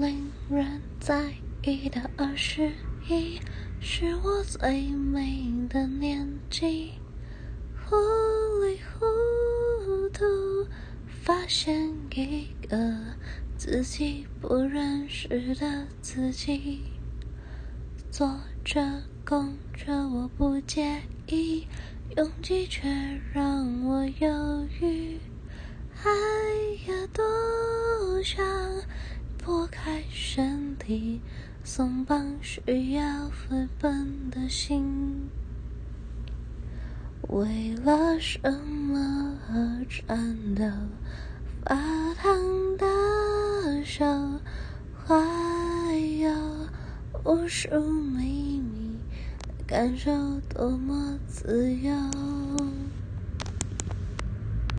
令人在意的二十一，是我最美的年纪。糊里糊涂发现一个自己不认识的自己，坐着公车我不介意，拥挤却让我犹豫。爱呀，多想拨开身体，松绑需要飞奔的心。为了什么而颤抖？发烫的手，还有无数秘密，感受多么自由。